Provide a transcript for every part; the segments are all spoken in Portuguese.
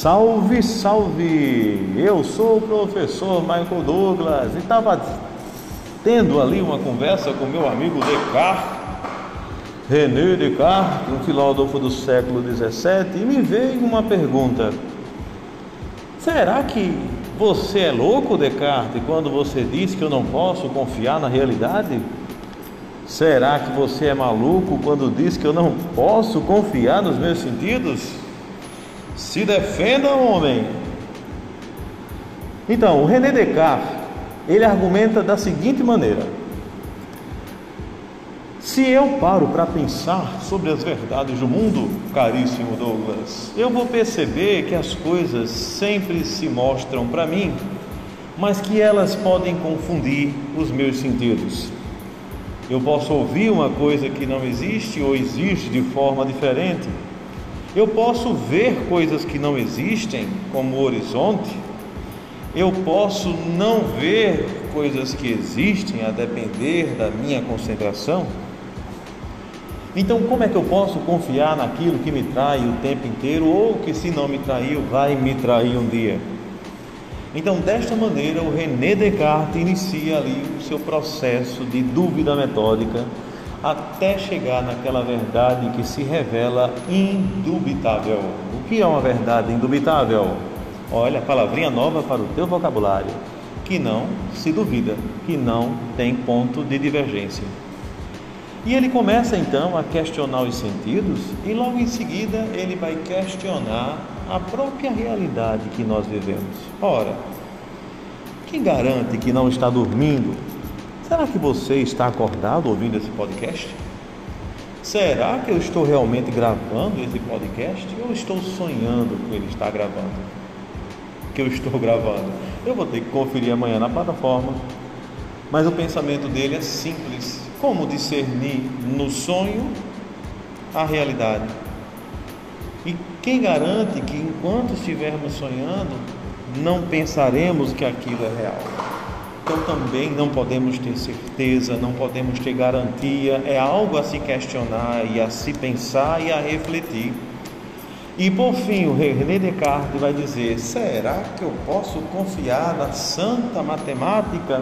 Salve, salve! Eu sou o professor Michael Douglas e estava tendo ali uma conversa com meu amigo Descartes, René Descartes, um filósofo do século XVII, e me veio uma pergunta: será que você é louco, Descartes, quando você diz que eu não posso confiar na realidade? Será que você é maluco quando diz que eu não posso confiar nos meus sentidos? Se defenda, homem. Então, o René Descartes, ele argumenta da seguinte maneira: Se eu paro para pensar sobre as verdades do mundo, caríssimo Douglas, eu vou perceber que as coisas sempre se mostram para mim, mas que elas podem confundir os meus sentidos. Eu posso ouvir uma coisa que não existe ou existe de forma diferente eu posso ver coisas que não existem, como o horizonte. Eu posso não ver coisas que existem, a depender da minha concentração. Então, como é que eu posso confiar naquilo que me trai o tempo inteiro ou que, se não me traiu, vai me trair um dia? Então, desta maneira, o René Descartes inicia ali o seu processo de dúvida metódica até chegar naquela verdade que se revela indubitável. O que é uma verdade indubitável? Olha, palavrinha nova para o teu vocabulário, que não se duvida, que não tem ponto de divergência. E ele começa então a questionar os sentidos e logo em seguida ele vai questionar a própria realidade que nós vivemos. Ora, quem garante que não está dormindo Será que você está acordado ouvindo esse podcast? Será que eu estou realmente gravando esse podcast ou estou sonhando com ele estar gravando? Que eu estou gravando. Eu vou ter que conferir amanhã na plataforma. Mas o pensamento dele é simples: como discernir no sonho a realidade? E quem garante que enquanto estivermos sonhando, não pensaremos que aquilo é real? Então também não podemos ter certeza, não podemos ter garantia, é algo a se questionar e a se pensar e a refletir. E por fim, o René Descartes vai dizer: será que eu posso confiar na santa matemática,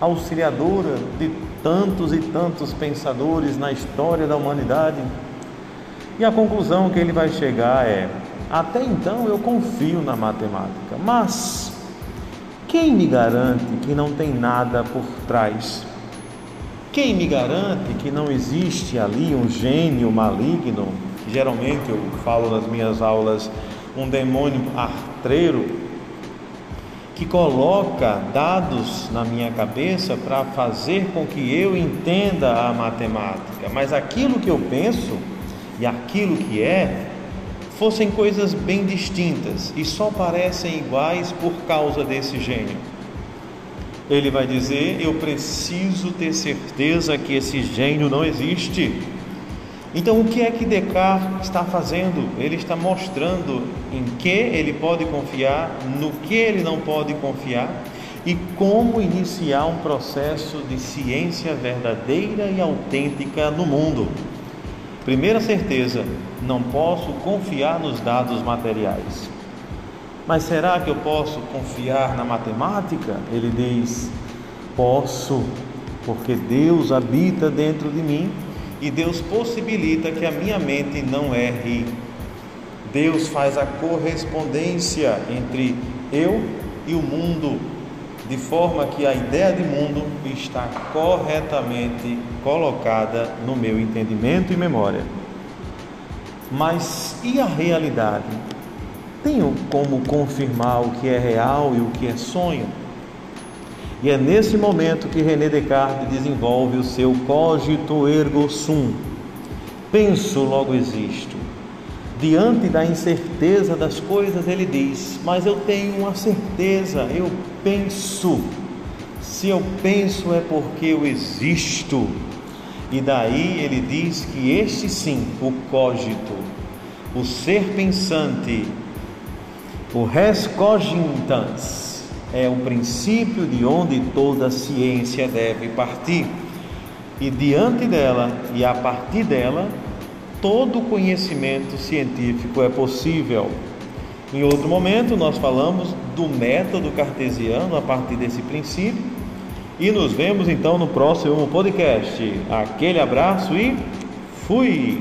auxiliadora de tantos e tantos pensadores na história da humanidade? E a conclusão que ele vai chegar é: até então eu confio na matemática, mas quem me garante que não tem nada por trás? Quem me garante que não existe ali um gênio maligno? Geralmente eu falo nas minhas aulas um demônio artreiro que coloca dados na minha cabeça para fazer com que eu entenda a matemática, mas aquilo que eu penso e aquilo que é fossem coisas bem distintas e só parecem iguais por causa desse gênio. Ele vai dizer: Eu preciso ter certeza que esse gênio não existe. Então, o que é que Descartes está fazendo? Ele está mostrando em que ele pode confiar, no que ele não pode confiar e como iniciar um processo de ciência verdadeira e autêntica no mundo. Primeira certeza: não posso confiar nos dados materiais. Mas será que eu posso confiar na matemática? Ele diz: posso, porque Deus habita dentro de mim e Deus possibilita que a minha mente não erre. Deus faz a correspondência entre eu e o mundo de forma que a ideia de mundo está corretamente colocada no meu entendimento e memória. Mas e a realidade? Tenho como confirmar o que é real e o que é sonho? E é nesse momento que René Descartes desenvolve o seu cogito ergo sum. Penso, logo existo. Diante da incerteza das coisas, ele diz: Mas eu tenho uma certeza, eu penso. Se eu penso é porque eu existo. E daí ele diz que este sim, o cogito, o ser pensante, o res cogitans, é o princípio de onde toda ciência deve partir. E diante dela e a partir dela, todo conhecimento científico é possível. Em outro momento, nós falamos do método cartesiano a partir desse princípio. E nos vemos então no próximo podcast. Aquele abraço e fui!